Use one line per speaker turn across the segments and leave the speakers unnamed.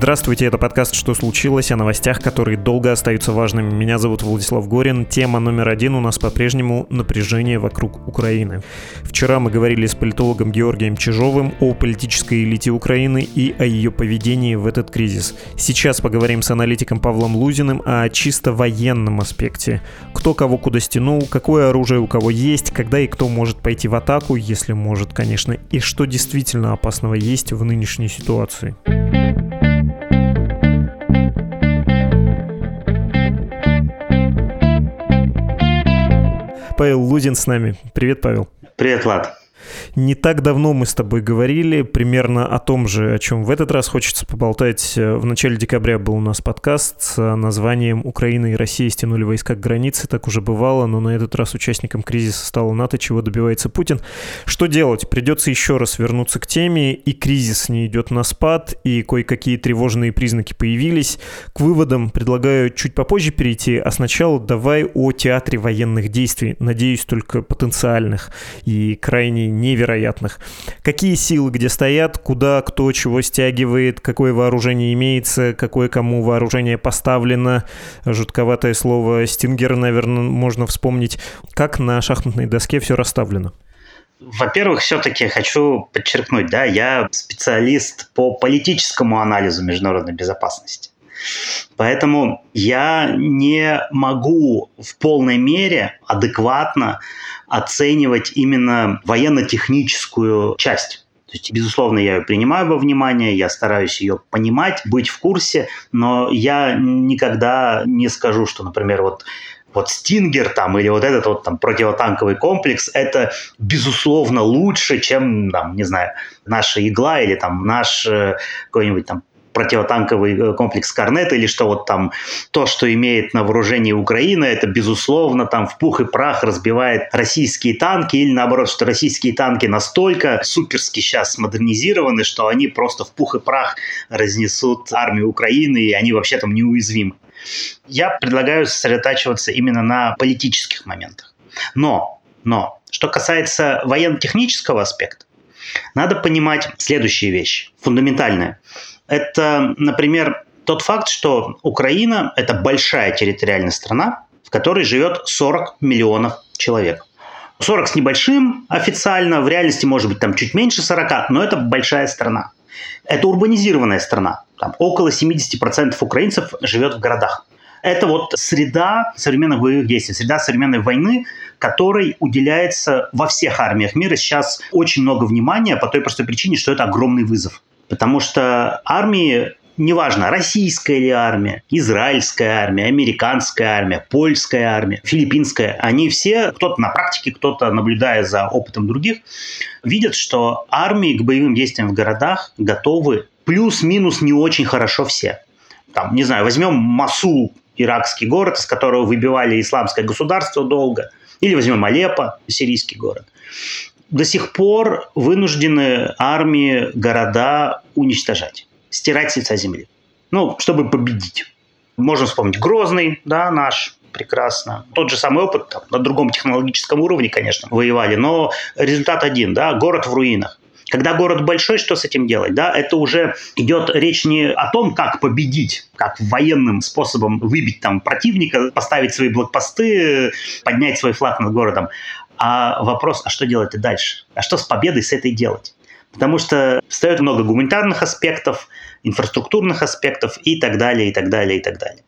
Здравствуйте, это подкаст «Что случилось?» о новостях, которые долго остаются важными. Меня зовут Владислав Горин. Тема номер один у нас по-прежнему напряжение вокруг Украины. Вчера мы говорили с политологом Георгием Чижовым о политической элите Украины и о ее поведении в этот кризис. Сейчас поговорим с аналитиком Павлом Лузиным о чисто военном аспекте. Кто кого куда стянул, какое оружие у кого есть, когда и кто может пойти в атаку, если может, конечно, и что действительно опасного есть в нынешней ситуации. Павел Лузин с нами. Привет, Павел.
Привет, Влад.
Не так давно мы с тобой говорили примерно о том же, о чем в этот раз хочется поболтать. В начале декабря был у нас подкаст с названием «Украина и Россия стянули войска к границе». Так уже бывало, но на этот раз участником кризиса стало НАТО, чего добивается Путин. Что делать? Придется еще раз вернуться к теме, и кризис не идет на спад, и кое-какие тревожные признаки появились. К выводам предлагаю чуть попозже перейти, а сначала давай о театре военных действий, надеюсь, только потенциальных и крайне невероятных. Какие силы где стоят, куда кто чего стягивает, какое вооружение имеется, какое кому вооружение поставлено. Жутковатое слово «стингер», наверное, можно вспомнить. Как на шахматной доске все расставлено?
Во-первых, все-таки хочу подчеркнуть, да, я специалист по политическому анализу международной безопасности. Поэтому я не могу в полной мере адекватно оценивать именно военно-техническую часть. То есть, безусловно, я ее принимаю во внимание, я стараюсь ее понимать, быть в курсе, но я никогда не скажу, что, например, вот вот Стингер там или вот этот вот там противотанковый комплекс, это безусловно лучше, чем, там, не знаю, наша игла или там наш э, какой-нибудь там противотанковый э, комплекс Корнет или что вот там то, что имеет на вооружении Украина, это безусловно там в пух и прах разбивает российские танки или наоборот, что российские танки настолько суперски сейчас модернизированы, что они просто в пух и прах разнесут армию Украины и они вообще там неуязвимы. Я предлагаю сосредотачиваться именно на политических моментах. Но, но, что касается военно-технического аспекта, надо понимать следующие вещи, фундаментальные это, например, тот факт, что Украина – это большая территориальная страна, в которой живет 40 миллионов человек. 40 с небольшим официально, в реальности может быть там чуть меньше 40, но это большая страна. Это урбанизированная страна. Там около 70% украинцев живет в городах. Это вот среда современных боевых действий, среда современной войны, которой уделяется во всех армиях мира сейчас очень много внимания по той простой причине, что это огромный вызов. Потому что армии неважно, российская ли армия, израильская армия, американская армия, польская армия, филиппинская, они все, кто-то на практике, кто-то наблюдая за опытом других, видят, что армии к боевым действиям в городах готовы плюс-минус не очень хорошо все. Там, не знаю, возьмем Масул, иракский город, из которого выбивали исламское государство долго, или возьмем Алеппо, сирийский город до сих пор вынуждены армии города уничтожать, стирать с лица земли. Ну, чтобы победить. Можно вспомнить Грозный, да, наш, прекрасно. Тот же самый опыт, там, на другом технологическом уровне, конечно, воевали, но результат один, да, город в руинах. Когда город большой, что с этим делать? Да, это уже идет речь не о том, как победить, как военным способом выбить там противника, поставить свои блокпосты, поднять свой флаг над городом, а вопрос, а что делать дальше? А что с победой с этой делать? Потому что встает много гуманитарных аспектов, инфраструктурных аспектов и так далее, и так далее, и так далее.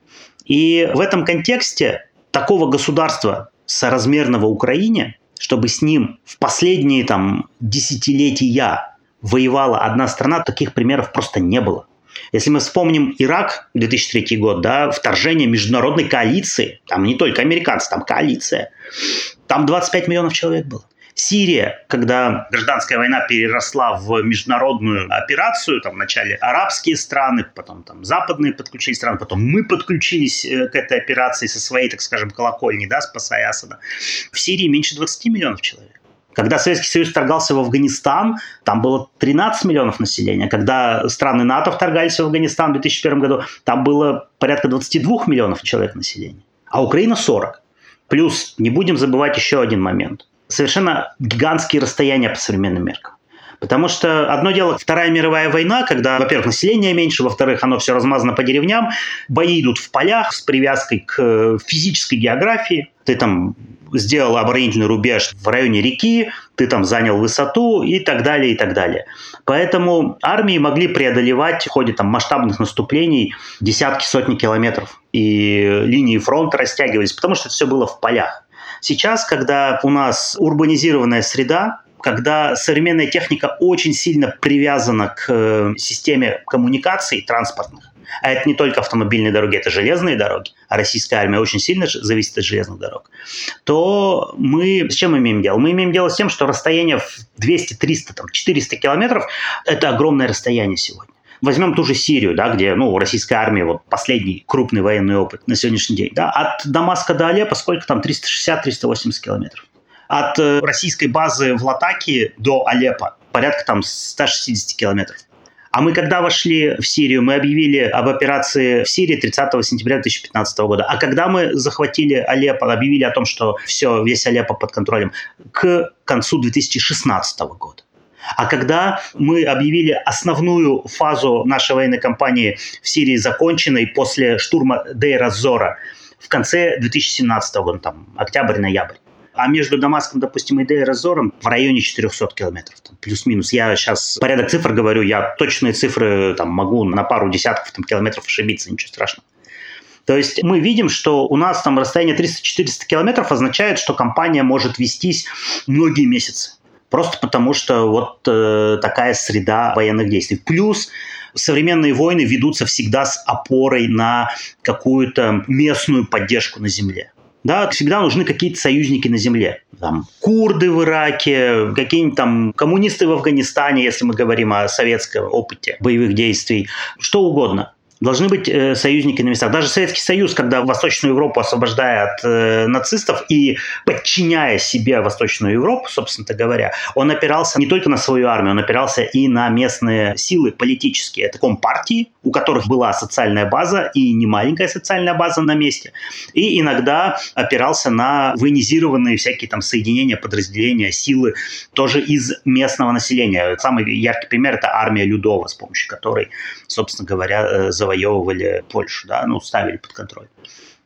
И в этом контексте такого государства соразмерного Украине, чтобы с ним в последние там десятилетия воевала одна страна, таких примеров просто не было. Если мы вспомним Ирак, 2003 год, да, вторжение международной коалиции, там не только американцы, там коалиция, там 25 миллионов человек было. Сирия, когда гражданская война переросла в международную операцию, там вначале арабские страны, потом там западные подключились страны, потом мы подключились э, к этой операции со своей, так скажем, колокольни, да, спасая Асада. В Сирии меньше 20 миллионов человек. Когда Советский Союз вторгался в Афганистан, там было 13 миллионов населения. Когда страны НАТО вторгались в Афганистан в 2001 году, там было порядка 22 миллионов человек населения. А Украина 40. Плюс не будем забывать еще один момент. Совершенно гигантские расстояния по современным меркам. Потому что одно дело Вторая мировая война, когда, во-первых, население меньше, во-вторых, оно все размазано по деревням, бои идут в полях с привязкой к физической географии. Ты там сделал оборонительный рубеж в районе реки, ты там занял высоту и так далее, и так далее. Поэтому армии могли преодолевать в ходе там, масштабных наступлений десятки, сотни километров. И линии фронта растягивались, потому что это все было в полях. Сейчас, когда у нас урбанизированная среда, когда современная техника очень сильно привязана к э, системе коммуникаций транспортных, а это не только автомобильные дороги, это железные дороги, а российская армия очень сильно зависит от железных дорог, то мы с чем имеем дело? Мы имеем дело с тем, что расстояние в 200, 300, там, 400 километров – это огромное расстояние сегодня. Возьмем ту же Сирию, да, где ну, российская армия, вот последний крупный военный опыт на сегодняшний день. Да, от Дамаска до Алеппо сколько там? 360-380 километров. От э, российской базы в Латакии до Алеппо порядка там 160 километров. А мы когда вошли в Сирию, мы объявили об операции в Сирии 30 сентября 2015 года. А когда мы захватили Алеппо, объявили о том, что все, весь Алеппо под контролем, к концу 2016 года. А когда мы объявили основную фазу нашей военной кампании в Сирии законченной после штурма Дейра Зора в конце 2017 года, там, октябрь-ноябрь, а между Дамаском, допустим, и Дейр-Азором в районе 400 километров, плюс-минус. Я сейчас порядок цифр говорю, я точные цифры там, могу на пару десятков там, километров ошибиться, ничего страшного. То есть мы видим, что у нас там расстояние 300-400 километров означает, что компания может вестись многие месяцы. Просто потому, что вот э, такая среда военных действий. Плюс современные войны ведутся всегда с опорой на какую-то местную поддержку на земле да, всегда нужны какие-то союзники на земле. Там, курды в Ираке, какие-нибудь там коммунисты в Афганистане, если мы говорим о советском опыте боевых действий, что угодно должны быть э, союзники на местах. Даже Советский Союз, когда Восточную Европу освобождая от э, нацистов и подчиняя себе Восточную Европу, собственно говоря, он опирался не только на свою армию, он опирался и на местные силы политические. Это компартии, у которых была социальная база и не маленькая социальная база на месте. И иногда опирался на военизированные всякие там соединения, подразделения, силы тоже из местного населения. Самый яркий пример – это армия Людова, с помощью которой, собственно говоря, э, завоевали завоевывали Польшу, да, ну, ставили под контроль.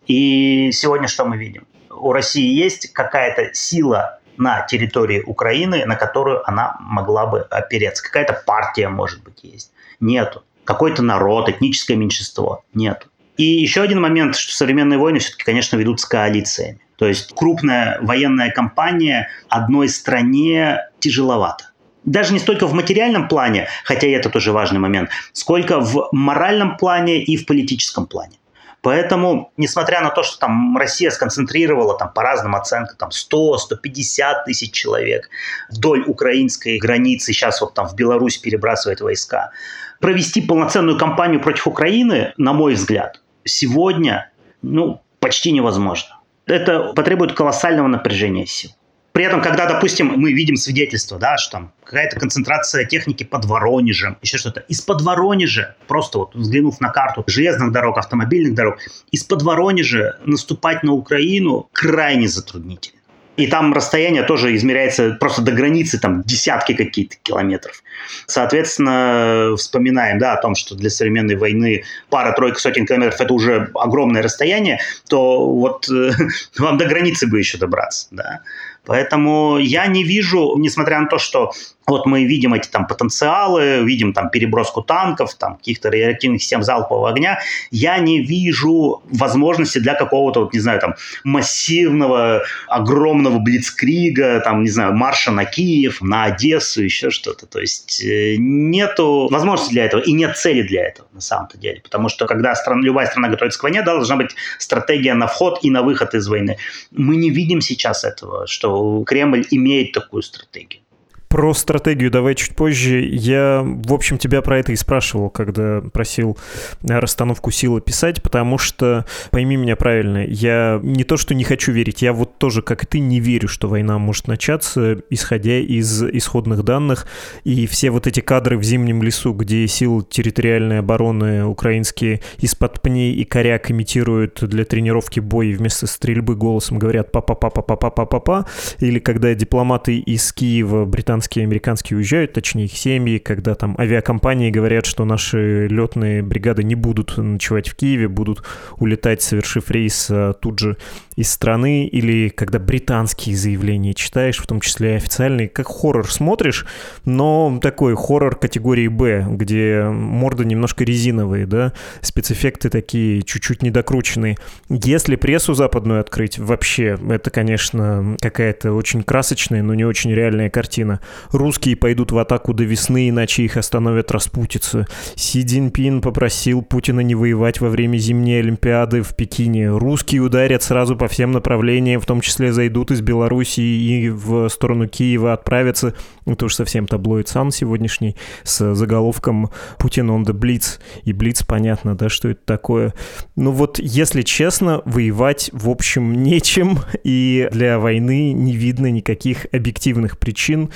И сегодня что мы видим? У России есть какая-то сила на территории Украины, на которую она могла бы опереться. Какая-то партия, может быть, есть. Нету. Какой-то народ, этническое меньшинство. Нету. И еще один момент, что современные войны все-таки, конечно, ведутся коалициями. То есть крупная военная кампания одной стране тяжеловато даже не столько в материальном плане, хотя и это тоже важный момент, сколько в моральном плане и в политическом плане. Поэтому, несмотря на то, что там Россия сконцентрировала там, по разным оценкам там, 100-150 тысяч человек вдоль украинской границы, сейчас вот там в Беларусь перебрасывает войска, провести полноценную кампанию против Украины, на мой взгляд, сегодня ну, почти невозможно. Это потребует колоссального напряжения сил. При этом, когда, допустим, мы видим свидетельство, да, что там какая-то концентрация техники под Воронежем, еще что-то. Из-под Воронежа, просто вот взглянув на карту железных дорог, автомобильных дорог, из-под Воронежа наступать на Украину крайне затруднительно. И там расстояние тоже измеряется просто до границы, там десятки какие-то километров. Соответственно, вспоминаем да, о том, что для современной войны пара-тройка сотен километров – это уже огромное расстояние, то вот э, вам до границы бы еще добраться. Да. Поэтому я не вижу, несмотря на то, что вот мы видим эти там потенциалы, видим там переброску танков, там каких-то реактивных систем залпового огня, я не вижу возможности для какого-то, вот, не знаю, там массивного, огромного блицкрига, там, не знаю, марша на Киев, на Одессу, еще что-то. То есть э, нету возможности для этого и нет цели для этого на самом-то деле. Потому что когда страна, любая страна готовится к войне, должна быть стратегия на вход и на выход из войны. Мы не видим сейчас этого, что что Кремль имеет такую стратегию.
Про стратегию давай чуть позже. Я, в общем, тебя про это и спрашивал, когда просил расстановку сил описать, потому что, пойми меня правильно, я не то, что не хочу верить, я вот тоже, как и ты, не верю, что война может начаться, исходя из исходных данных. И все вот эти кадры в зимнем лесу, где силы территориальной обороны украинские из-под пней и коряк имитируют для тренировки бой вместо стрельбы голосом говорят «папа-папа-папа-папа-папа», или когда дипломаты из Киева, британские британские американские уезжают, точнее их семьи, когда там авиакомпании говорят, что наши летные бригады не будут ночевать в Киеве, будут улетать, совершив рейс а, тут же из страны, или когда британские заявления читаешь, в том числе официальные, как хоррор смотришь, но такой хоррор категории Б, где морды немножко резиновые, да, спецэффекты такие чуть-чуть недокрученные. Если прессу западную открыть, вообще, это, конечно, какая-то очень красочная, но не очень реальная картина. Русские пойдут в атаку до весны, иначе их остановят распутицы. Си Цзиньпин попросил Путина не воевать во время зимней Олимпиады в Пекине. Русские ударят сразу по всем направлениям, в том числе зайдут из Белоруссии и в сторону Киева отправятся. Это уж совсем таблоид сам сегодняшний с заголовком «Путин on the Blitz». И Блиц понятно, да, что это такое. Ну вот, если честно, воевать, в общем, нечем, и для войны не видно никаких объективных причин,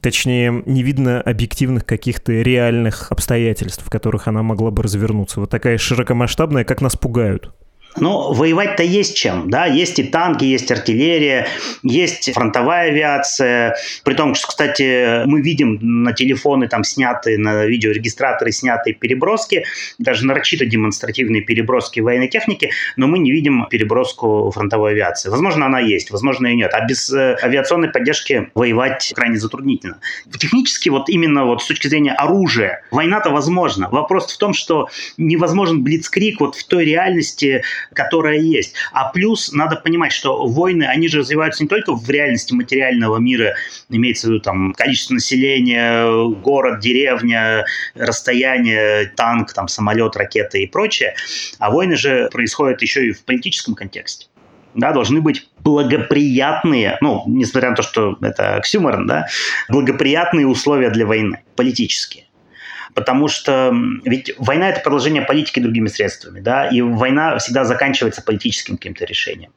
Точнее, не видно объективных каких-то реальных обстоятельств, в которых она могла бы развернуться. Вот такая широкомасштабная, как нас пугают.
Ну, воевать-то есть чем, да, есть и танки, есть артиллерия, есть фронтовая авиация, при том, что, кстати, мы видим на телефоны там снятые, на видеорегистраторы снятые переброски, даже нарочито демонстративные переброски военной техники, но мы не видим переброску фронтовой авиации. Возможно, она есть, возможно, и нет. А без э, авиационной поддержки воевать крайне затруднительно. Технически, вот именно вот с точки зрения оружия, война-то возможна. Вопрос в том, что невозможен блицкрик вот в той реальности, которая есть. А плюс надо понимать, что войны, они же развиваются не только в реальности материального мира, имеется в виду там количество населения, город, деревня, расстояние, танк, там, самолет, ракеты и прочее, а войны же происходят еще и в политическом контексте. Да, должны быть благоприятные, ну, несмотря на то, что это оксюморон, да, благоприятные условия для войны, политические потому что ведь война – это продолжение политики другими средствами, да, и война всегда заканчивается политическим каким-то решением.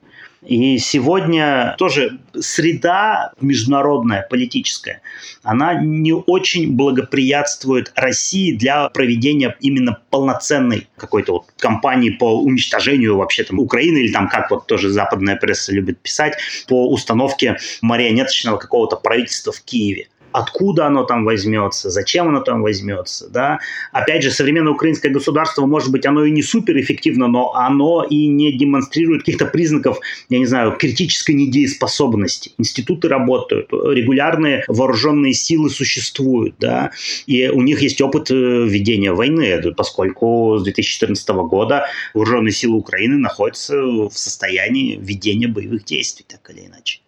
И сегодня тоже среда международная, политическая, она не очень благоприятствует России для проведения именно полноценной какой-то вот кампании по уничтожению вообще там Украины или там, как вот тоже западная пресса любит писать, по установке марионеточного какого-то правительства в Киеве откуда оно там возьмется, зачем оно там возьмется, да. Опять же, современное украинское государство, может быть, оно и не суперэффективно, но оно и не демонстрирует каких-то признаков, я не знаю, критической недееспособности. Институты работают, регулярные вооруженные силы существуют, да, и у них есть опыт э, ведения войны, поскольку с 2014 года вооруженные силы Украины находятся в состоянии ведения боевых действий, так или иначе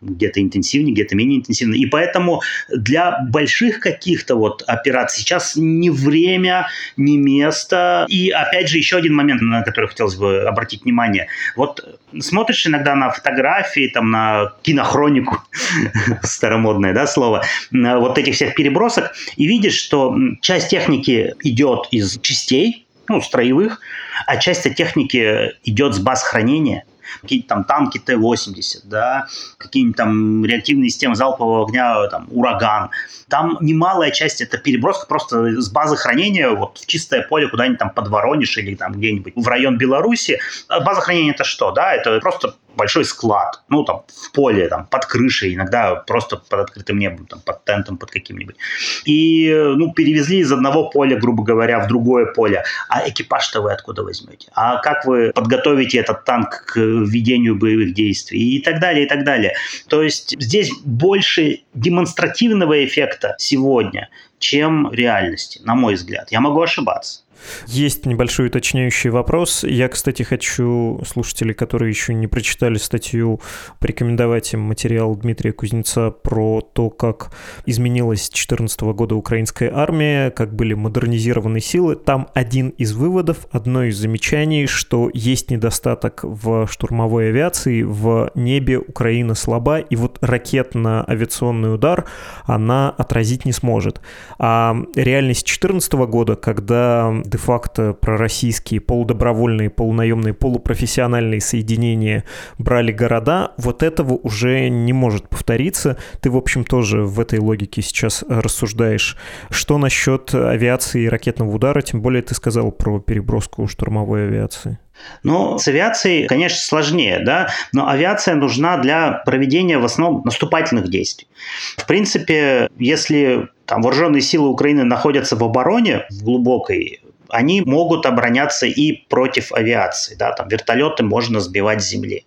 где-то интенсивнее, где-то менее интенсивно. И поэтому для больших каких-то вот операций сейчас не время, не место. И опять же еще один момент, на который хотелось бы обратить внимание. Вот смотришь иногда на фотографии, там на кинохронику, старомодное да, слово, вот этих всех перебросок, и видишь, что часть техники идет из частей, ну, строевых, а часть техники идет с баз хранения – какие-то там танки Т-80, да, какие-нибудь там реактивные системы залпового огня, там, ураган. Там немалая часть это переброска просто с базы хранения вот в чистое поле куда-нибудь там под Воронеж или там где-нибудь в район Беларуси. А база хранения это что, да? Это просто большой склад, ну, там, в поле, там, под крышей, иногда просто под открытым небом, там, под тентом, под каким-нибудь. И, ну, перевезли из одного поля, грубо говоря, в другое поле. А экипаж-то вы откуда возьмете? А как вы подготовите этот танк к ведению боевых действий? И так далее, и так далее. То есть здесь больше демонстративного эффекта сегодня, чем реальности, на мой взгляд. Я могу ошибаться.
Есть небольшой уточняющий вопрос. Я, кстати, хочу слушателей, которые еще не прочитали статью, порекомендовать им материал Дмитрия Кузнеца про то, как изменилась с 2014 года украинская армия, как были модернизированы силы. Там один из выводов, одно из замечаний, что есть недостаток в штурмовой авиации, в небе Украина слаба, и вот ракетно-авиационный удар она отразить не сможет. А реальность 2014 года, когда де-факто пророссийские полудобровольные, полунаемные, полупрофессиональные соединения брали города, вот этого уже не может повториться. Ты, в общем, тоже в этой логике сейчас рассуждаешь. Что насчет авиации и ракетного удара? Тем более ты сказал про переброску штурмовой авиации.
Ну, с авиацией, конечно, сложнее, да, но авиация нужна для проведения в основном наступательных действий. В принципе, если там вооруженные силы Украины находятся в обороне, в глубокой они могут обороняться и против авиации. Да, там вертолеты можно сбивать с земли.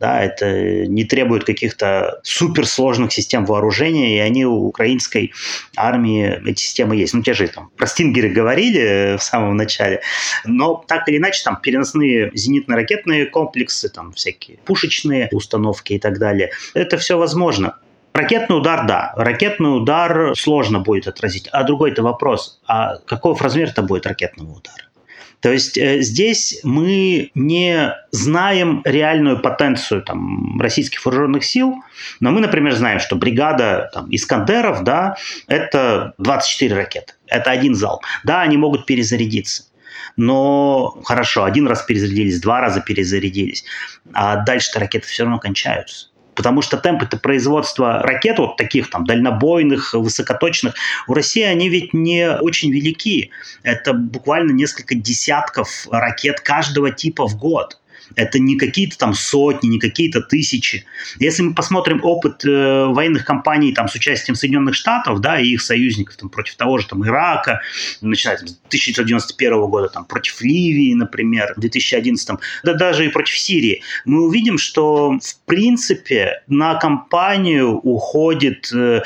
Да, это не требует каких-то суперсложных систем вооружения, и они у украинской армии, эти системы есть. Ну, те же там про стингеры говорили в самом начале, но так или иначе там переносные зенитно-ракетные комплексы, там всякие пушечные установки и так далее. Это все возможно. Ракетный удар, да. Ракетный удар сложно будет отразить. А другой-то вопрос, а каков размер-то будет ракетного удара? То есть э, здесь мы не знаем реальную потенцию там, российских вооруженных сил, но мы, например, знаем, что бригада там, Искандеров, да, это 24 ракеты, это один зал. Да, они могут перезарядиться. Но хорошо, один раз перезарядились, два раза перезарядились, а дальше-то ракеты все равно кончаются. Потому что темпы производства ракет, вот таких там дальнобойных, высокоточных, у России они ведь не очень велики. Это буквально несколько десятков ракет каждого типа в год. Это не какие-то там сотни, не какие-то тысячи. Если мы посмотрим опыт э, военных компаний там, с участием Соединенных Штатов да, и их союзников там, против того же там, Ирака, начиная с 1991 года, там, против Ливии, например, в 2011, да даже и против Сирии, мы увидим, что в принципе на компанию уходит э,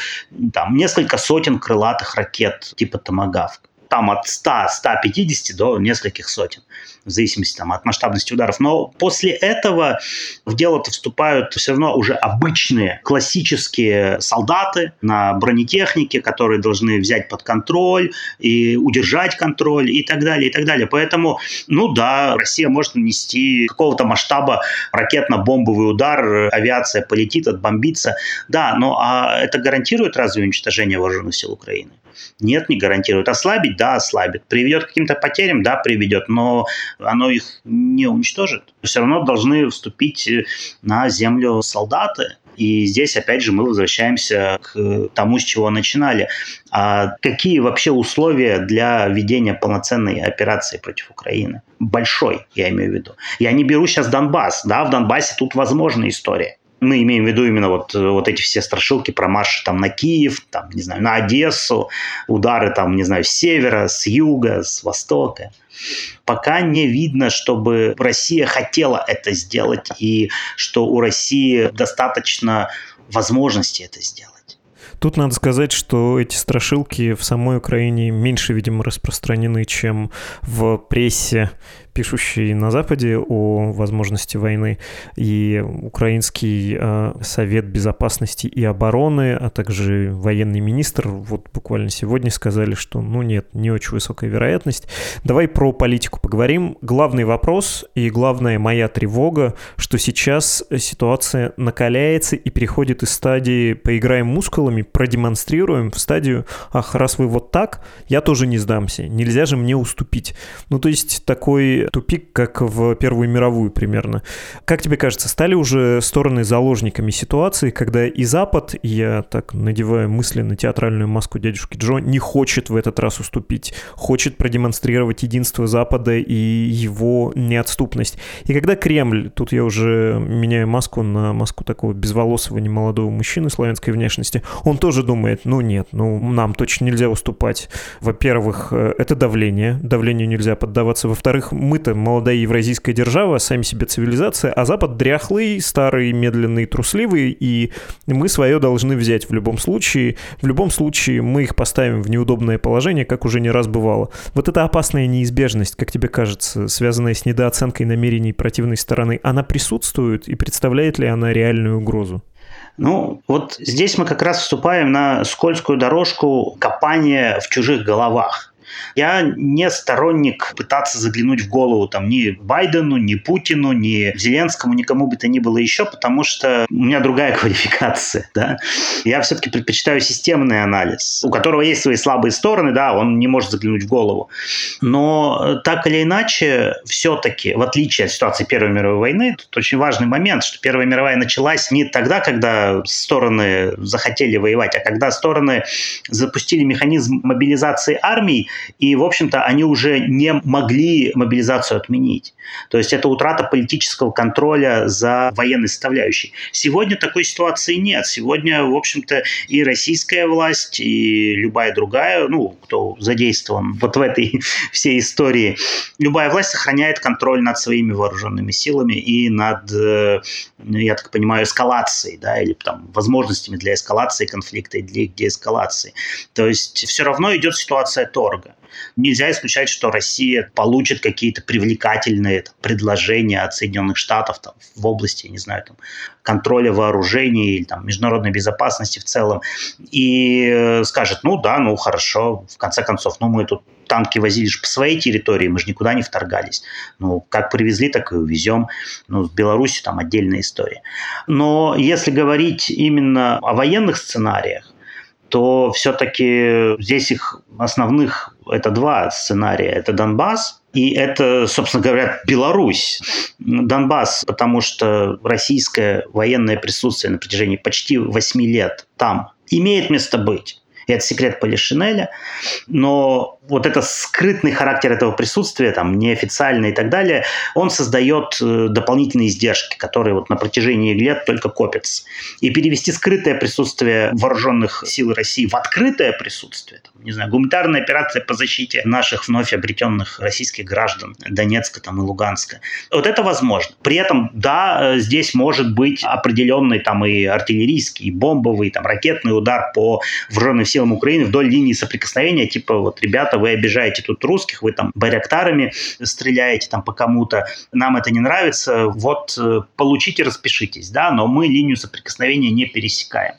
там, несколько сотен крылатых ракет типа «Томагавк» там от 100-150 до нескольких сотен в зависимости там, от масштабности ударов. Но после этого в дело-то вступают все равно уже обычные классические солдаты на бронетехнике, которые должны взять под контроль и удержать контроль и так далее, и так далее. Поэтому, ну да, Россия может нанести какого-то масштаба ракетно-бомбовый удар, авиация полетит, отбомбится. Да, но а это гарантирует разве уничтожение вооруженных сил Украины? Нет, не гарантирует. Ослабить? Да, ослабит. Приведет к каким-то потерям? Да, приведет. Но оно их не уничтожит. Все равно должны вступить э, на землю солдаты. И здесь, опять же, мы возвращаемся к тому, с чего начинали. А какие вообще условия для ведения полноценной операции против Украины? Большой, я имею в виду. Я не беру сейчас Донбасс. Да, в Донбассе тут возможна история мы имеем в виду именно вот, вот эти все страшилки про марш там на Киев, там, не знаю, на Одессу, удары там, не знаю, с севера, с юга, с востока. Пока не видно, чтобы Россия хотела это сделать и что у России достаточно возможности это сделать.
Тут надо сказать, что эти страшилки в самой Украине меньше, видимо, распространены, чем в прессе пишущий на Западе о возможности войны, и Украинский э, Совет Безопасности и Обороны, а также военный министр вот буквально сегодня сказали, что ну нет, не очень высокая вероятность. Давай про политику поговорим. Главный вопрос и главная моя тревога, что сейчас ситуация накаляется и переходит из стадии «поиграем мускулами», продемонстрируем в стадию «ах, раз вы вот так, я тоже не сдамся, нельзя же мне уступить». Ну, то есть такой тупик, как в Первую мировую примерно. Как тебе кажется, стали уже стороны заложниками ситуации, когда и Запад, я так надеваю на театральную маску дядюшки Джо, не хочет в этот раз уступить, хочет продемонстрировать единство Запада и его неотступность. И когда Кремль, тут я уже меняю маску на маску такого безволосого немолодого мужчины славянской внешности, он тоже думает, ну нет, ну нам точно нельзя уступать. Во-первых, э, это давление, давлению нельзя поддаваться. Во-вторых, мы мы-то молодая евразийская держава, сами себе цивилизация, а Запад дряхлый, старый, медленный, трусливый, и мы свое должны взять в любом случае. В любом случае мы их поставим в неудобное положение, как уже не раз бывало. Вот эта опасная неизбежность, как тебе кажется, связанная с недооценкой намерений противной стороны, она присутствует и представляет ли она реальную угрозу?
Ну, вот здесь мы как раз вступаем на скользкую дорожку копания в чужих головах. Я не сторонник пытаться заглянуть в голову там ни Байдену, ни Путину, ни Зеленскому, никому бы то ни было еще, потому что у меня другая квалификация. Да? Я все-таки предпочитаю системный анализ, у которого есть свои слабые стороны, да, он не может заглянуть в голову. Но так или иначе, все-таки, в отличие от ситуации Первой мировой войны, тут очень важный момент, что Первая мировая началась не тогда, когда стороны захотели воевать, а когда стороны запустили механизм мобилизации армий и, в общем-то, они уже не могли мобилизацию отменить. То есть это утрата политического контроля за военной составляющей. Сегодня такой ситуации нет. Сегодня, в общем-то, и российская власть, и любая другая, ну, кто задействован вот в этой всей истории, любая власть сохраняет контроль над своими вооруженными силами и над, э, я так понимаю, эскалацией, да, или там возможностями для эскалации конфликта и для деэскалации. То есть все равно идет ситуация торга. Нельзя исключать, что Россия получит какие-то привлекательные там, предложения от Соединенных Штатов там, в области, не знаю, там, контроля вооружений или там, международной безопасности в целом, и э, скажет, ну да, ну хорошо, в конце концов, ну мы тут танки возили же по своей территории, мы же никуда не вторгались. Ну, как привезли, так и увезем. Ну, в Беларуси там отдельная история. Но если говорить именно о военных сценариях, то все-таки здесь их основных это два сценария. Это Донбасс и это, собственно говоря, Беларусь. Донбасс, потому что российское военное присутствие на протяжении почти 8 лет там имеет место быть. И это секрет Полишинеля. Но вот этот скрытный характер этого присутствия, там, неофициальный и так далее, он создает э, дополнительные издержки, которые вот на протяжении лет только копятся. И перевести скрытое присутствие вооруженных сил России в открытое присутствие, там, не знаю, гуманитарная операция по защите наших вновь обретенных российских граждан Донецка там, и Луганска, вот это возможно. При этом, да, э, здесь может быть определенный там и артиллерийский, и бомбовый, там, ракетный удар по вооруженным силам Украины вдоль линии соприкосновения, типа вот, ребята, вы обижаете тут русских, вы там баряктарами стреляете там по кому-то, нам это не нравится, вот э, получите, распишитесь, да, но мы линию соприкосновения не пересекаем.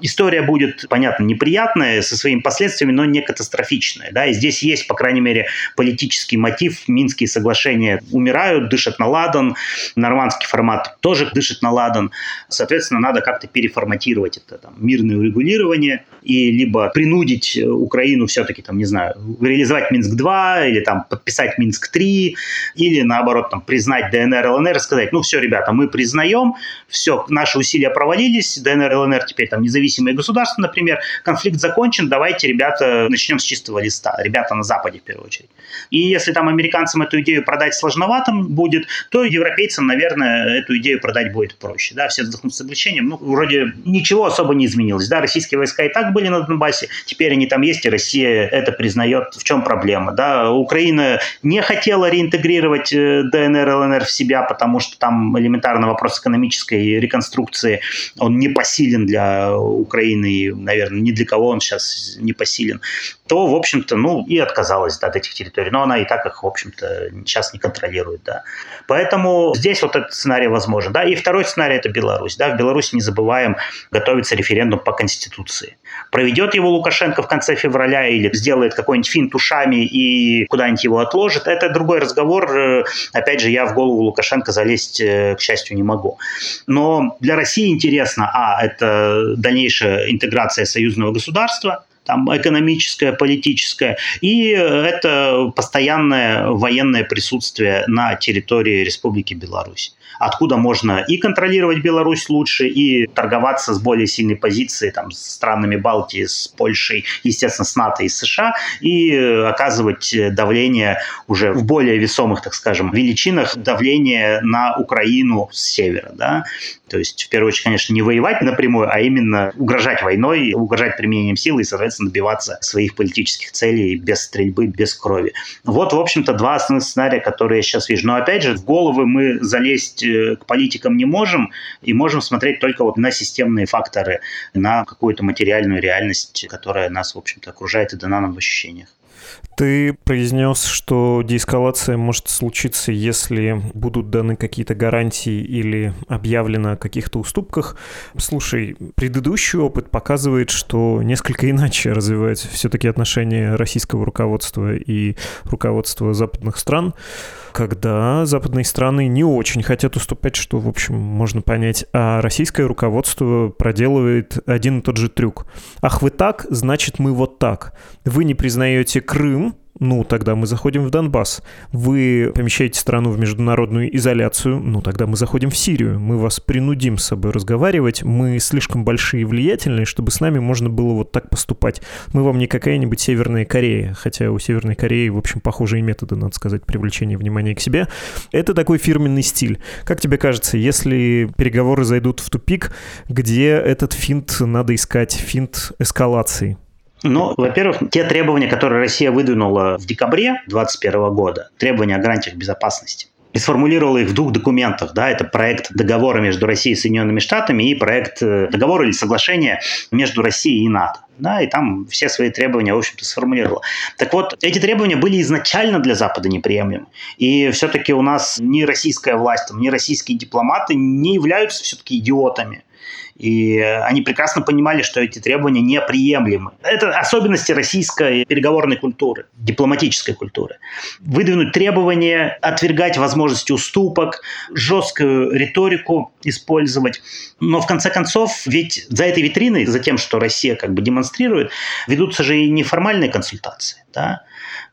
История будет, понятно, неприятная со своими последствиями, но не катастрофичная. Да? И здесь есть, по крайней мере, политический мотив. Минские соглашения умирают, дышат на ладан. Нормандский формат тоже дышит на ладан. Соответственно, надо как-то переформатировать это там, мирное урегулирование и либо принудить Украину все-таки, там, не знаю, реализовать Минск-2 или там подписать Минск-3 или наоборот там, признать ДНР, ЛНР и сказать, ну все, ребята, мы признаем, все, наши усилия провалились, ДНР, ЛНР теперь там независимые независимые государства, например, конфликт закончен, давайте, ребята, начнем с чистого листа. Ребята на Западе, в первую очередь. И если там американцам эту идею продать сложновато будет, то европейцам, наверное, эту идею продать будет проще. Да, все вздохнут с облегчением. Ну, вроде ничего особо не изменилось. Да, российские войска и так были на Донбассе, теперь они там есть, и Россия это признает. В чем проблема? Да, Украина не хотела реинтегрировать э, ДНР, ЛНР в себя, потому что там элементарно вопрос экономической реконструкции, он не посилен для Украины, и, наверное, ни для кого он сейчас не посилен, то, в общем-то, ну, и отказалась да, от этих территорий. Но она и так их, в общем-то, сейчас не контролирует, да. Поэтому здесь вот этот сценарий возможен, да. И второй сценарий – это Беларусь, да. В Беларуси, не забываем, готовится референдум по Конституции. Проведет его Лукашенко в конце февраля или сделает какой-нибудь финт ушами и куда-нибудь его отложит, это другой разговор. Опять же, я в голову Лукашенко залезть, э, к счастью, не могу. Но для России интересно, а, это дальнейшая интеграция союзного государства, там, экономическое, политическое, и это постоянное военное присутствие на территории Республики Беларусь откуда можно и контролировать Беларусь лучше, и торговаться с более сильной позиции там, с странами Балтии, с Польшей, естественно, с НАТО и США, и э, оказывать давление уже в более весомых, так скажем, величинах, давление на Украину с севера. Да? То есть, в первую очередь, конечно, не воевать напрямую, а именно угрожать войной, угрожать применением силы и, соответственно, добиваться своих политических целей без стрельбы, без крови. Вот, в общем-то, два основных сценария, которые я сейчас вижу. Но, опять же, в головы мы залезть э, к политикам не можем и можем смотреть только вот на системные факторы, на какую-то материальную реальность, которая нас, в общем-то, окружает и дана нам в ощущениях.
Ты произнес, что деэскалация может случиться, если будут даны какие-то гарантии или объявлено о каких-то уступках. Слушай, предыдущий опыт показывает, что несколько иначе развиваются все-таки отношения российского руководства и руководства западных стран когда западные страны не очень хотят уступать, что, в общем, можно понять, а российское руководство проделывает один и тот же трюк. Ах, вы так, значит, мы вот так. Вы не признаете Крым, ну, тогда мы заходим в Донбасс. Вы помещаете страну в международную изоляцию, ну, тогда мы заходим в Сирию. Мы вас принудим с собой разговаривать. Мы слишком большие и влиятельные, чтобы с нами можно было вот так поступать. Мы вам не какая-нибудь Северная Корея, хотя у Северной Кореи, в общем, похожие методы, надо сказать, привлечения внимания к себе. Это такой фирменный стиль. Как тебе кажется, если переговоры зайдут в тупик, где этот финт надо искать, финт эскалации?
Ну, во-первых, те требования, которые Россия выдвинула в декабре 2021 года, требования о гарантиях безопасности, и сформулировала их в двух документах. Да, это проект договора между Россией и Соединенными Штатами и проект э, договора или соглашения между Россией и НАТО. Да, и там все свои требования, в общем-то, сформулировала. Так вот, эти требования были изначально для Запада неприемлемы. И все-таки у нас ни российская власть, ни российские дипломаты не являются все-таки идиотами. И они прекрасно понимали, что эти требования неприемлемы. Это особенности российской переговорной культуры, дипломатической культуры. Выдвинуть требования, отвергать возможности уступок, жесткую риторику использовать. Но в конце концов, ведь за этой витриной, за тем, что Россия как бы демонстрирует, ведутся же и неформальные консультации. Да?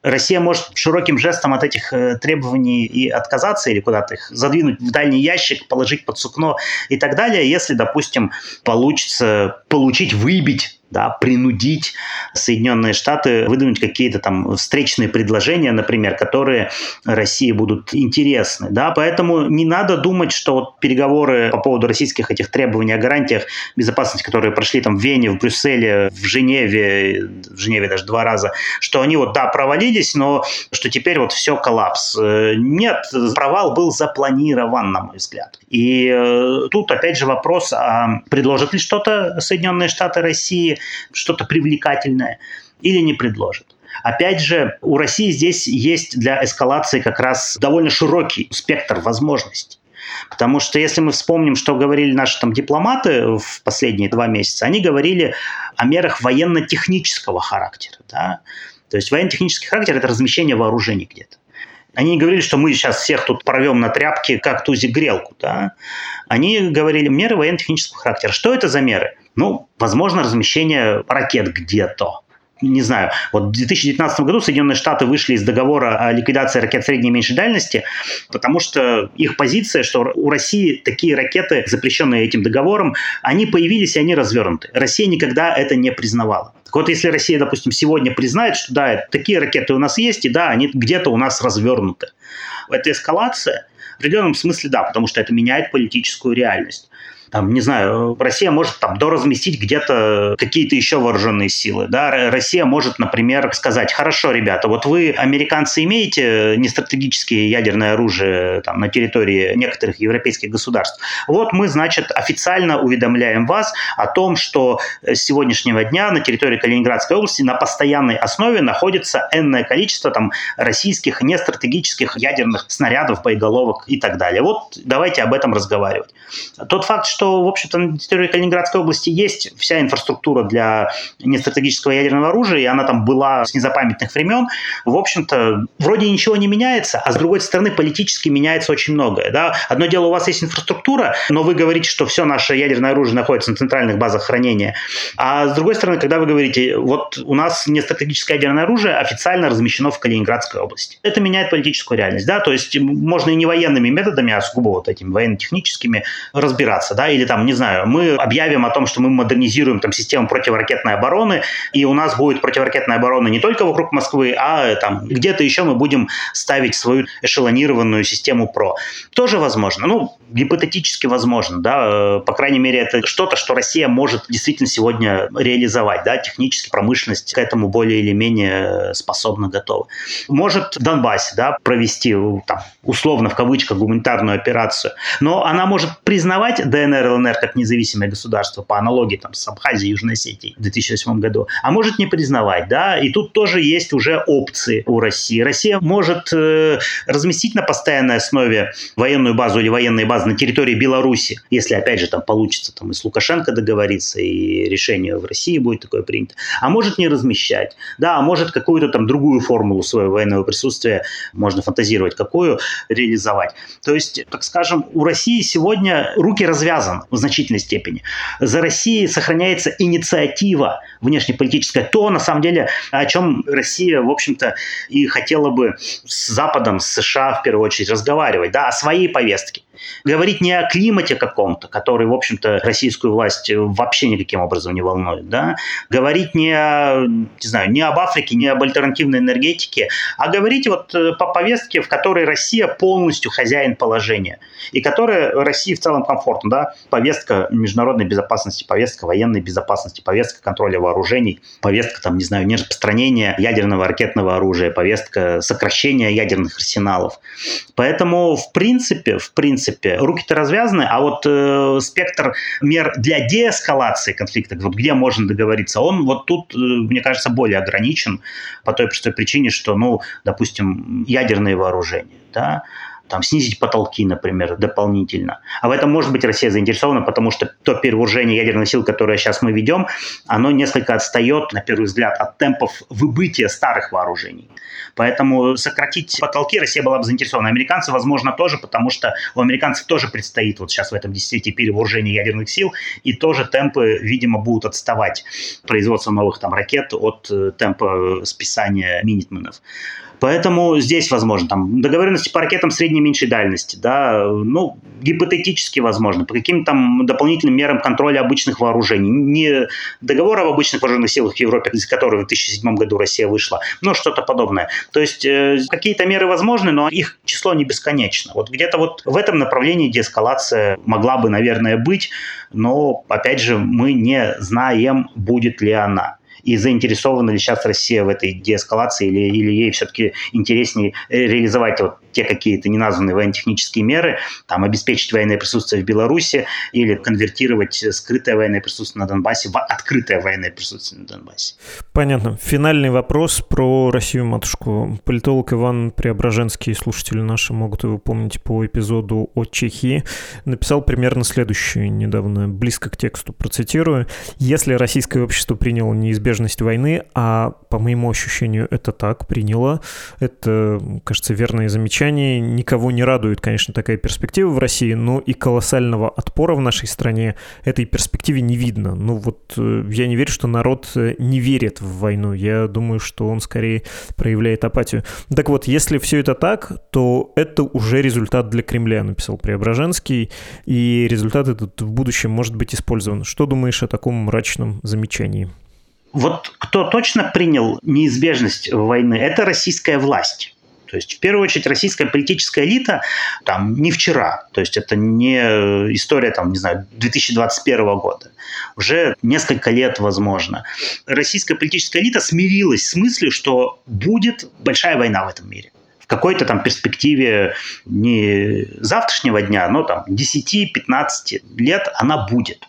Россия может широким жестом от этих э, требований и отказаться или куда-то их задвинуть в дальний ящик, положить под сукно и так далее, если, допустим, получится получить, выбить да, принудить Соединенные Штаты выдвинуть какие-то там встречные предложения, например, которые России будут интересны. Да? Поэтому не надо думать, что вот переговоры по поводу российских этих требований о гарантиях безопасности, которые прошли там в Вене, в Брюсселе, в Женеве, в Женеве даже два раза, что они вот, да, провалились, но что теперь вот все коллапс. Нет, провал был запланирован, на мой взгляд. И э, тут опять же вопрос, а предложат ли что-то Соединенные Штаты России, что-то привлекательное или не предложит. Опять же, у России здесь есть для эскалации как раз довольно широкий спектр возможностей. Потому что если мы вспомним, что говорили наши там дипломаты в последние два месяца, они говорили о мерах военно-технического характера. Да? То есть военно-технический характер – это размещение вооружений где-то. Они не говорили, что мы сейчас всех тут порвем на тряпки, как тузик грелку. Да? Они говорили меры военно-технического характера. Что это за меры? Ну, возможно, размещение ракет где-то не знаю, вот в 2019 году Соединенные Штаты вышли из договора о ликвидации ракет средней и меньшей дальности, потому что их позиция, что у России такие ракеты, запрещенные этим договором, они появились и они развернуты. Россия никогда это не признавала. Так вот, если Россия, допустим, сегодня признает, что да, такие ракеты у нас есть, и да, они где-то у нас развернуты. Это эскалация? В определенном смысле да, потому что это меняет политическую реальность там, не знаю, Россия может там доразместить где-то какие-то еще вооруженные силы, да, Россия может, например, сказать, хорошо, ребята, вот вы, американцы, имеете нестратегические ядерное оружие там на территории некоторых европейских государств, вот мы, значит, официально уведомляем вас о том, что с сегодняшнего дня на территории Калининградской области на постоянной основе находится энное количество там российских нестратегических ядерных снарядов, боеголовок и так далее. Вот давайте об этом разговаривать. Тот факт, что что, в общем-то, на территории Калининградской области есть вся инфраструктура для нестратегического ядерного оружия, и она там была с незапамятных времен. В общем-то, вроде ничего не меняется, а с другой стороны, политически меняется очень многое. Да? Одно дело, у вас есть инфраструктура, но вы говорите, что все наше ядерное оружие находится на центральных базах хранения. А с другой стороны, когда вы говорите, вот у нас нестратегическое ядерное оружие официально размещено в Калининградской области. Это меняет политическую реальность. Да? То есть можно и не военными методами, а сугубо вот этими военно-техническими разбираться. Да? Или там, не знаю, мы объявим о том, что мы модернизируем там систему противоракетной обороны, и у нас будет противоракетная оборона не только вокруг Москвы, а там где-то еще мы будем ставить свою эшелонированную систему ПРО. Тоже возможно. Ну, гипотетически возможно, да, э, по крайней мере, это что-то, что Россия может действительно сегодня реализовать, да, технически промышленность к этому более или менее способна, готова. Может в Донбассе, да, провести, там, условно, в кавычках, гуманитарную операцию, но она может признавать ДНР и ЛНР как независимое государство по аналогии там, с Абхазией и Южной Осетией в 2008 году, а может не признавать, да, и тут тоже есть уже опции у России. Россия может э, разместить на постоянной основе военную базу или военные базы на территории Беларуси, если, опять же, там получится там, и с Лукашенко договориться, и решение в России будет такое принято, а может не размещать, да, а может какую-то там другую формулу своего военного присутствия, можно фантазировать, какую, реализовать. То есть, так скажем, у России сегодня руки развязаны в значительной степени. За Россией сохраняется инициатива внешнеполитическая, то, на самом деле, о чем Россия, в общем-то, и хотела бы с Западом, с США, в первую очередь, разговаривать, да, о своей повестке. Говорить не о климате каком-то, который, в общем-то, российскую власть вообще никаким образом не волнует, да, говорить не, о, не знаю, не об Африке, не об альтернативной энергетике, а говорить вот э, по повестке, в которой Россия полностью хозяин положения, и которая России в целом комфортна, да, повестка международной безопасности, повестка военной безопасности, повестка контроля вооружений, повестка, там, не знаю, нераспространения ядерного ракетного оружия, повестка сокращения ядерных арсеналов. Поэтому, в принципе, в принципе, принципе, руки-то развязаны, а вот э, спектр мер для деэскалации конфликта, вот где можно договориться, он вот тут, э, мне кажется, более ограничен по той простой причине, что, ну, допустим, ядерные вооружения, да, там, снизить потолки, например, дополнительно. А в этом, может быть, Россия заинтересована, потому что то перевооружение ядерных сил, которое сейчас мы ведем, оно несколько отстает, на первый взгляд, от темпов выбытия старых вооружений. Поэтому сократить потолки Россия была бы заинтересована. Американцы, возможно, тоже, потому что у американцев тоже предстоит вот сейчас в этом десятилетии перевооружение ядерных сил, и тоже темпы, видимо, будут отставать производство новых там ракет от э, темпа списания минитменов. Поэтому здесь возможно там договоренности по ракетам средней и меньшей дальности, да, ну, гипотетически возможно, по каким-то там дополнительным мерам контроля обычных вооружений. Не договор об обычных вооруженных силах в Европе, из которого в 2007 году Россия вышла, но что-то подобное. То есть э, какие-то меры возможны, но их число не бесконечно. Вот где-то вот в этом направлении деэскалация могла бы, наверное, быть, но, опять же, мы не знаем, будет ли она и заинтересована ли сейчас Россия в этой деэскалации или, или ей все-таки интереснее реализовать вот те какие-то неназванные военно-технические меры, там, обеспечить военное присутствие в Беларуси или конвертировать скрытое военное присутствие на Донбассе в открытое военное присутствие на Донбассе.
Понятно. Финальный вопрос про Россию-матушку. Политолог Иван Преображенский, слушатели наши могут его помнить по эпизоду о Чехии, написал примерно следующее недавно, близко к тексту, процитирую. «Если российское общество приняло неизбежность войны, а по моему ощущению это так, приняло, это, кажется, верное замечание, замечаний. Никого не радует, конечно, такая перспектива в России, но и колоссального отпора в нашей стране этой перспективе не видно. Ну вот э, я не верю, что народ э, не верит в войну. Я думаю, что он скорее проявляет апатию. Так вот, если все это так, то это уже результат для Кремля, написал Преображенский, и результат этот в будущем может быть использован. Что думаешь о таком мрачном замечании?
Вот кто точно принял неизбежность войны, это российская власть. То есть, в первую очередь, российская политическая элита там не вчера, то есть это не история, там, не знаю, 2021 года, уже несколько лет, возможно. Российская политическая элита смирилась с мыслью, что будет большая война в этом мире какой-то там перспективе не завтрашнего дня, но там 10-15 лет она будет.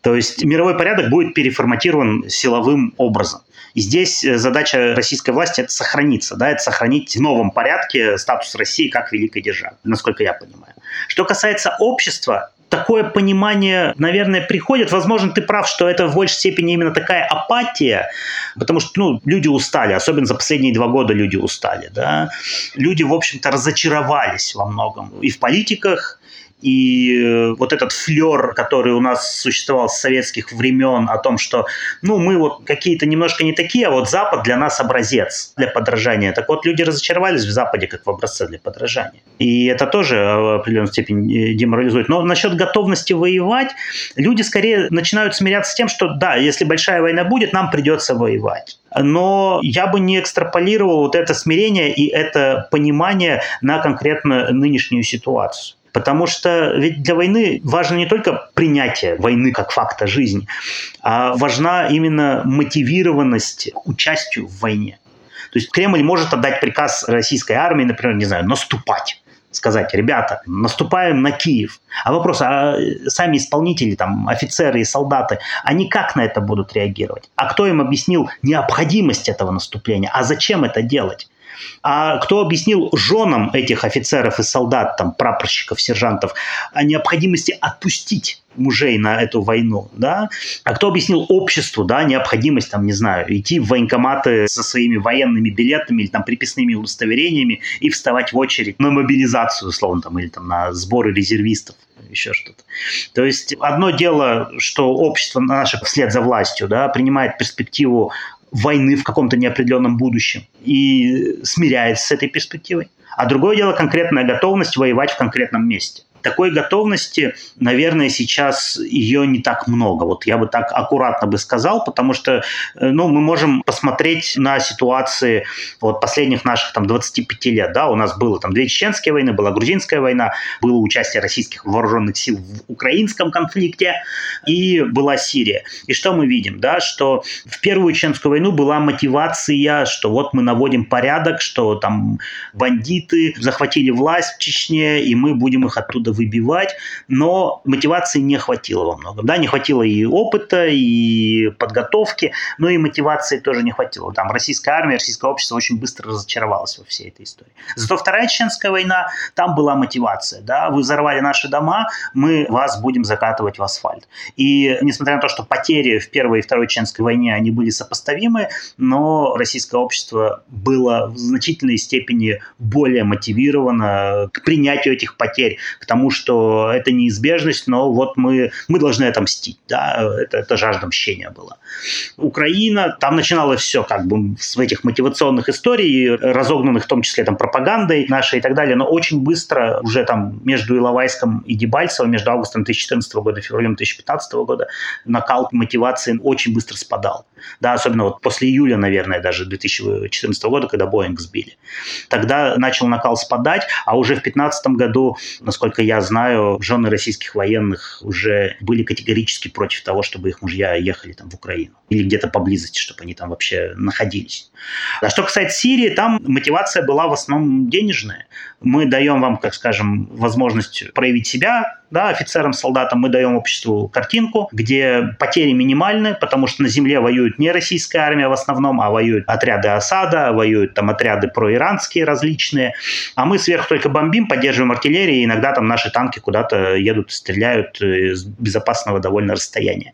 То есть мировой порядок будет переформатирован силовым образом. И здесь э, задача российской власти – это сохраниться, да, это сохранить в новом порядке статус России как великой державы, насколько я понимаю. Что касается общества, такое понимание, наверное, приходит. Возможно, ты прав, что это в большей степени именно такая апатия, потому что ну, люди устали, особенно за последние два года люди устали. Да? Люди, в общем-то, разочаровались во многом и в политиках, И э, вот этот флер, который у нас существовал с советских времен о том, что ну мы вот какие-то немножко не такие, а вот Запад для нас образец для подражания. Так вот, люди разочаровались в Западе как в образце для подражания. И это тоже в определенной степени деморализует. Но насчет готовности воевать, люди скорее начинают смиряться с тем, что да, если большая война будет, нам придется воевать. Но я бы не экстраполировал вот это смирение и это понимание на конкретно нынешнюю ситуацию. Потому что ведь для войны важно не только принятие войны как факта жизни, а важна именно мотивированность к участию в войне. То есть Кремль может отдать приказ российской армии, например, не знаю, наступать сказать, ребята, наступаем на Киев. А вопрос, а сами исполнители, там, офицеры и солдаты, они как на это будут реагировать? А кто им объяснил необходимость этого наступления? А зачем это делать? А кто объяснил женам этих офицеров и солдат, там, прапорщиков, сержантов, о необходимости отпустить мужей на эту войну, да? А кто объяснил обществу, да, необходимость, там, не знаю, идти в военкоматы со своими военными билетами или там приписными удостоверениями и вставать в очередь на мобилизацию, условно, там, или там на сборы резервистов еще что-то. То есть одно дело, что общество наше вслед за властью да, принимает перспективу войны в каком-то неопределенном будущем и смиряется с этой перспективой. А другое дело конкретная готовность воевать в конкретном месте такой готовности, наверное, сейчас ее не так много. Вот я бы так аккуратно бы сказал, потому что э, ну, мы можем посмотреть на ситуации вот последних наших там 25 лет. Да? У нас было там две чеченские войны, была грузинская война, было участие российских вооруженных сил в украинском конфликте и была Сирия. И что мы видим? Да? Что в первую чеченскую войну была мотивация, что вот мы наводим порядок, что там бандиты захватили власть в Чечне, и мы будем их оттуда оттуда выбивать, но мотивации не хватило во многом. Да, не хватило и опыта, и подготовки, но и мотивации тоже не хватило. Там российская армия, российское общество очень быстро разочаровалось во всей этой истории. Зато Вторая Чеченская война, там была мотивация. Да? Вы взорвали наши дома, мы вас будем закатывать в асфальт. И несмотря на то, что потери в Первой и Второй Чеченской войне, они были сопоставимы, но российское общество было в значительной степени более мотивировано к принятию этих потерь, к тому, тому, что это неизбежность, но вот мы, мы должны отомстить. Да? Это, это жажда мщения была. Украина, там начиналось все как бы с этих мотивационных историй, разогнанных в том числе там пропагандой нашей и так далее, но очень быстро уже там между Иловайском и Дебальцево, между августом 2014 года и февралем 2015 года накал мотивации очень быстро спадал. Да, особенно вот после июля, наверное, даже 2014 года, когда Боинг сбили. Тогда начал накал спадать, а уже в 2015 году, насколько я знаю, жены российских военных уже были категорически против того, чтобы их мужья ехали там в Украину или где-то поблизости, чтобы они там вообще находились. А что касается Сирии, там мотивация была в основном денежная. Мы даем вам, как скажем, возможность проявить себя, да, офицерам, солдатам, мы даем обществу картинку, где потери минимальны, потому что на земле воюет не российская армия в основном, а воюют отряды осада, воюют там отряды проиранские различные, а мы сверху только бомбим, поддерживаем артиллерию, и иногда там наши танки куда-то едут, стреляют с безопасного довольно расстояния.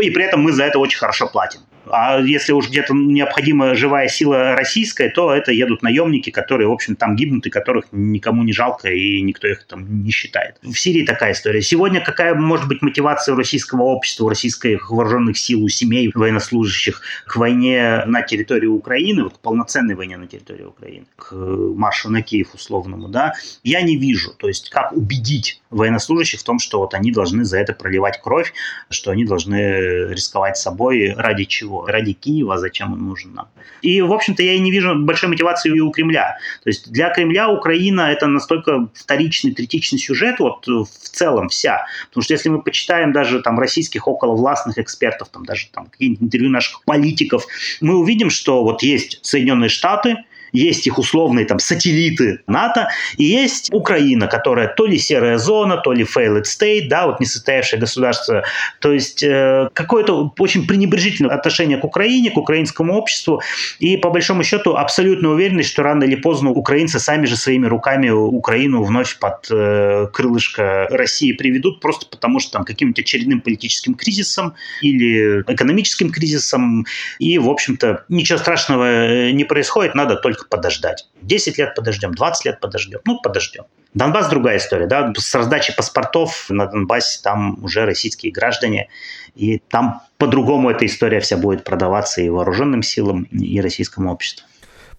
И при этом мы за это очень хорошо платим. А если уж где-то необходима живая сила российская, то это едут наемники, которые, в общем, там гибнут, и которых никому не жалко, и никто их там не считает. В Сирии такая история. Сегодня какая может быть мотивация российского общества, у российских вооруженных сил, у семей военнослужащих к войне на территории Украины, к полноценной войне на территории Украины, к маршу на Киев условному, да, я не вижу. То есть как убедить военнослужащих в том, что вот они должны за это проливать кровь, что они должны рисковать собой ради чего? Ради Киева, зачем он нужен нам? И, в общем-то, я и не вижу большой мотивации и у Кремля. То есть для Кремля Украина это настолько вторичный, третичный сюжет вот в целом вся. Потому что если мы почитаем даже там российских околовластных экспертов, там даже там какие-нибудь интервью наших политиков, мы увидим, что вот есть Соединенные Штаты, есть их условные там сателлиты НАТО, и есть Украина, которая то ли серая зона, то ли failed state, да, вот несостоявшее государство. То есть э, какое-то очень пренебрежительное отношение к Украине, к украинскому обществу, и по большому счету абсолютная уверенность, что рано или поздно украинцы сами же своими руками Украину вновь под э, крылышко России приведут, просто потому что там каким-нибудь очередным политическим кризисом или экономическим кризисом, и, в общем-то, ничего страшного э, не происходит, надо только только подождать. 10 лет подождем, 20 лет подождем, ну подождем. Донбасс другая история, да, с раздачей паспортов на Донбассе там уже российские граждане, и там по-другому эта история вся будет продаваться и вооруженным силам, и российскому обществу.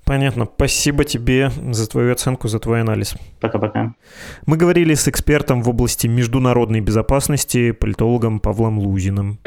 Понятно. Спасибо тебе за твою оценку, за твой анализ.
Пока-пока.
Мы говорили с экспертом в области международной безопасности, политологом Павлом Лузиным.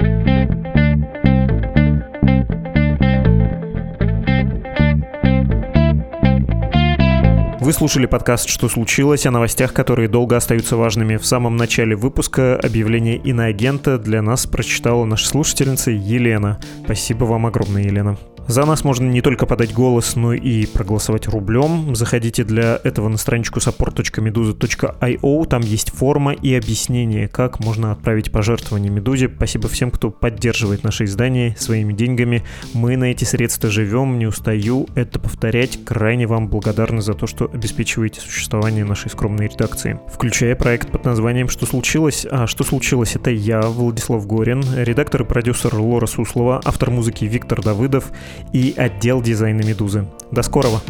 Вы слушали подкаст «Что случилось?» о новостях, которые долго остаются важными. В самом начале выпуска объявление иноагента для нас прочитала наша слушательница Елена. Спасибо вам огромное, Елена. За нас можно не только подать голос, но и проголосовать рублем. Заходите для этого на страничку support.meduza.io. Там есть форма и объяснение, как можно отправить пожертвование Медузе. Спасибо всем, кто поддерживает наше издание своими деньгами. Мы на эти средства живем, не устаю это повторять. Крайне вам благодарны за то, что обеспечиваете существование нашей скромной редакции. Включая проект под названием «Что случилось?». А что случилось? Это я, Владислав Горин, редактор и продюсер Лора Суслова, автор музыки Виктор Давыдов – и отдел дизайна «Медузы». До скорого!